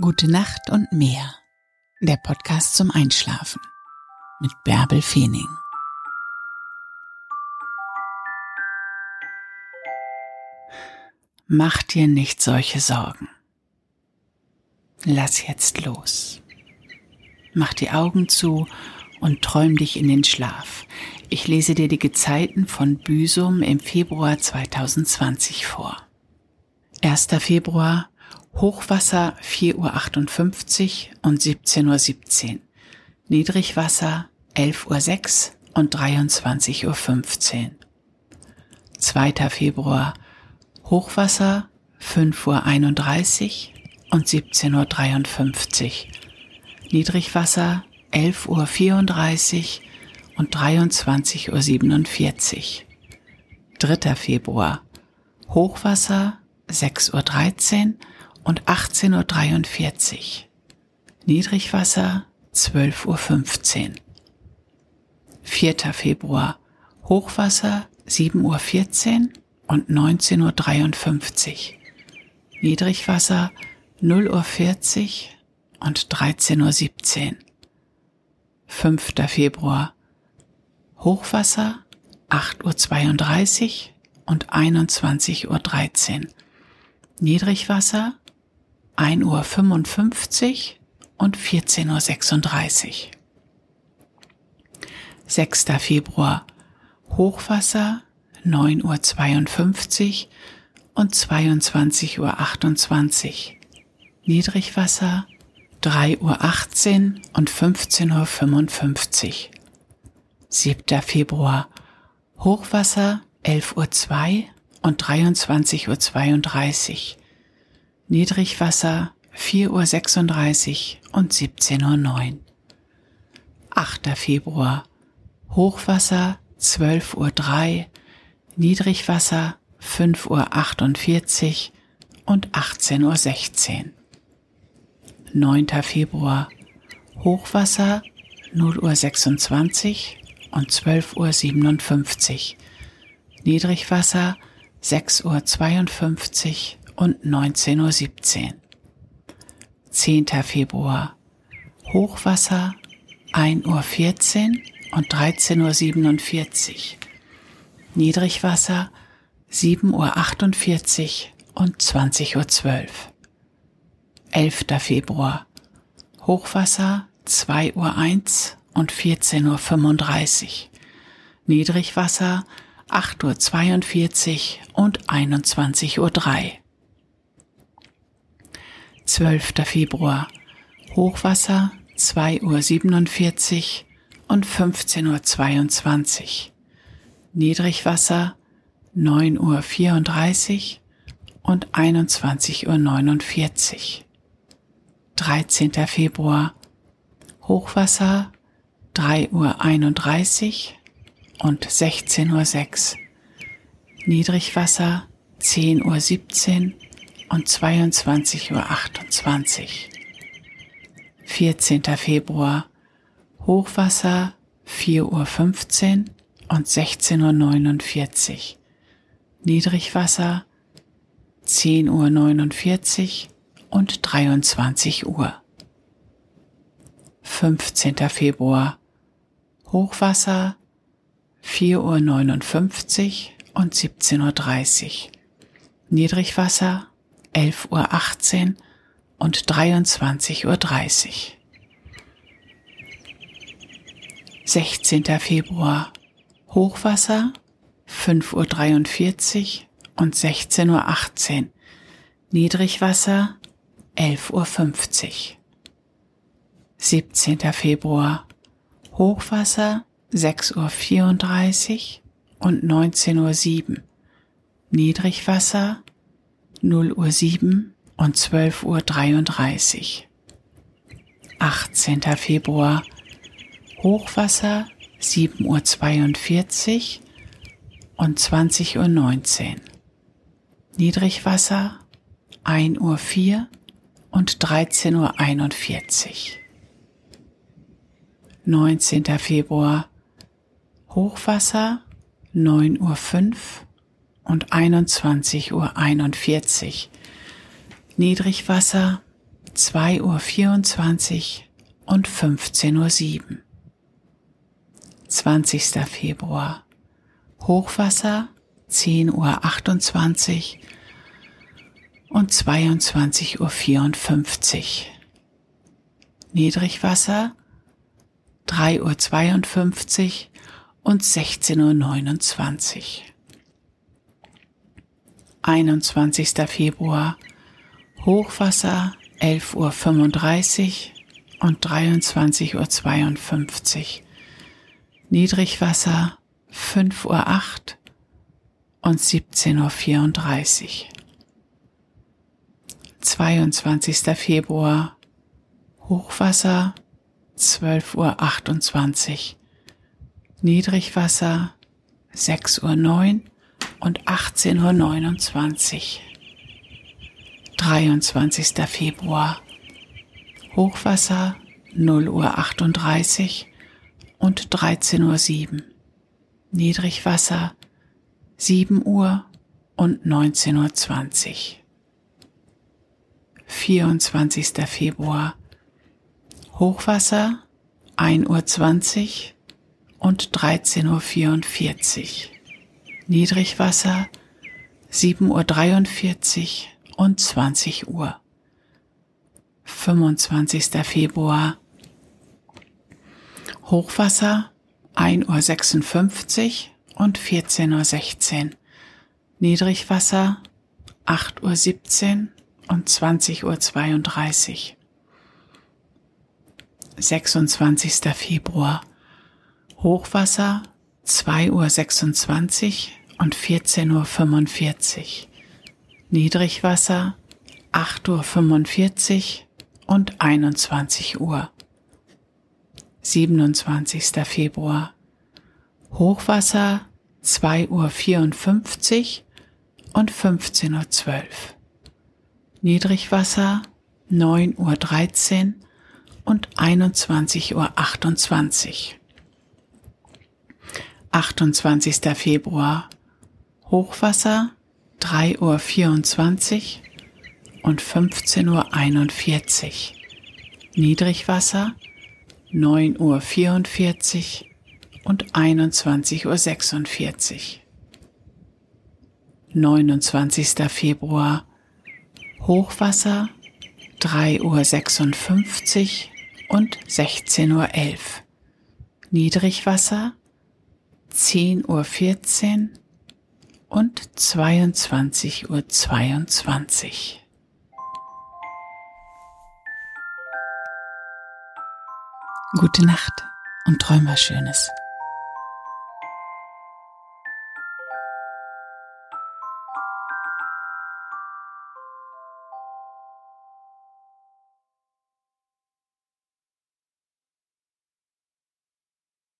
Gute Nacht und mehr. Der Podcast zum Einschlafen mit Bärbel Feening. Mach dir nicht solche Sorgen. Lass jetzt los. Mach die Augen zu und träum dich in den Schlaf. Ich lese dir die Gezeiten von Büsum im Februar 2020 vor. 1. Februar Hochwasser 4.58 Uhr und 17.17 Uhr. Niedrigwasser 11.06 Uhr und 23.15 Uhr. 2. Februar Hochwasser 5.31 Uhr und 17.53 Uhr. Niedrigwasser 11.34 Uhr und 23.47 Uhr. 3. Februar Hochwasser 6.13 Uhr und 18.43 Uhr. Niedrigwasser 12.15 Uhr. 4. Februar Hochwasser 7.14 Uhr und 19.53 Uhr. Niedrigwasser 0.40 Uhr und 13.17 Uhr. 5. Februar Hochwasser 8.32 Uhr und 21.13 Uhr. Niedrigwasser 1.55 Uhr und 14.36 Uhr. 6. Februar Hochwasser 9.52 Uhr und 22.28 Uhr. Niedrigwasser 3.18 Uhr und 15.55 Uhr. 7. Februar Hochwasser 11.02 Uhr und 23.32 Uhr. Niedrigwasser 4.36 Uhr und 17.09 Uhr. 8. Februar Hochwasser 12.03 Uhr, Niedrigwasser 5.48 Uhr und 18.16 Uhr. 9. Februar Hochwasser 0.26 Uhr und 12.57 Uhr. Niedrigwasser 6.52 Uhr und 19.17 Uhr. 10. Februar Hochwasser 1.14 Uhr und 13.47 Uhr. Niedrigwasser 7.48 Uhr und 20.12 Uhr. 11. Februar Hochwasser 2.01 Uhr und 14.35 Uhr. Niedrigwasser 8.42 Uhr und 21.03 Uhr. 12. Februar Hochwasser 2.47 Uhr und 15.22 Uhr. Niedrigwasser 9.34 Uhr und 21.49 Uhr. 13. Februar Hochwasser 3.31 Uhr und 16.06 Uhr. Niedrigwasser 10.17 Uhr und 22.28 Uhr. 14. Februar Hochwasser 4.15 Uhr und 16.49 Uhr. Niedrigwasser 10.49 Uhr und 23 Uhr. 15. Februar Hochwasser 4.59 Uhr und 17.30 Uhr. Niedrigwasser 11.18 Uhr und 23.30 Uhr. 16. Februar Hochwasser 5.43 Uhr und 16.18 Uhr. Niedrigwasser 11.50 Uhr. 17. Februar Hochwasser 6.34 Uhr und 19.07 Uhr. Niedrigwasser 0 Uhr 7 und 12.33 Uhr. 18. Februar Hochwasser 7.42 Uhr und 20.19 Uhr. Niedrigwasser 1 Uhr 4 und 13.41 Uhr. 19. Februar Hochwasser 9 Uhr 5 und 21 Uhr 41. Niedrigwasser 2 Uhr 24 und 15 Uhr 7. 20. Februar Hochwasser 10 Uhr 28 und 22 Uhr 54. Niedrigwasser 3 Uhr 52 und 16 Uhr 29. 21. Februar Hochwasser 11 Uhr 35 und 23 Uhr 52. Niedrigwasser 5 Uhr 8 und 17 Uhr 34. 22. Februar Hochwasser 12 Uhr 28. Niedrigwasser 6 Uhr 9 und 18 Uhr 29. 23. Februar Hochwasser 0 Uhr 38 und 13 Uhr 7. Niedrigwasser 7 Uhr und 19 Uhr 20. 24. Februar Hochwasser 1 Uhr 20 und 13 Uhr 44. Niedrigwasser 7 Uhr 43 und 20 Uhr. 25. Februar Hochwasser 1 Uhr 56 und 14 Uhr 16. Niedrigwasser 8 Uhr 17 und 20 Uhr 32. 26. Februar Hochwasser 2 Uhr 26 und 14 Uhr 45. Niedrigwasser 8 Uhr 45 und 21 Uhr. 27. Februar Hochwasser 2 Uhr 54 und 15 Uhr 12. Niedrigwasser 9 Uhr 13 und 21 Uhr 28. 28. Februar Hochwasser 3 Uhr 24 und 15 Uhr 41. Niedrigwasser 9 Uhr 44 und 21 Uhr 46. 29. Februar Hochwasser 3 Uhr 56 und 16 Uhr 11. Niedrigwasser 10 Uhr 14 und 22 Uhr 22. Gute Nacht und träum was Schönes.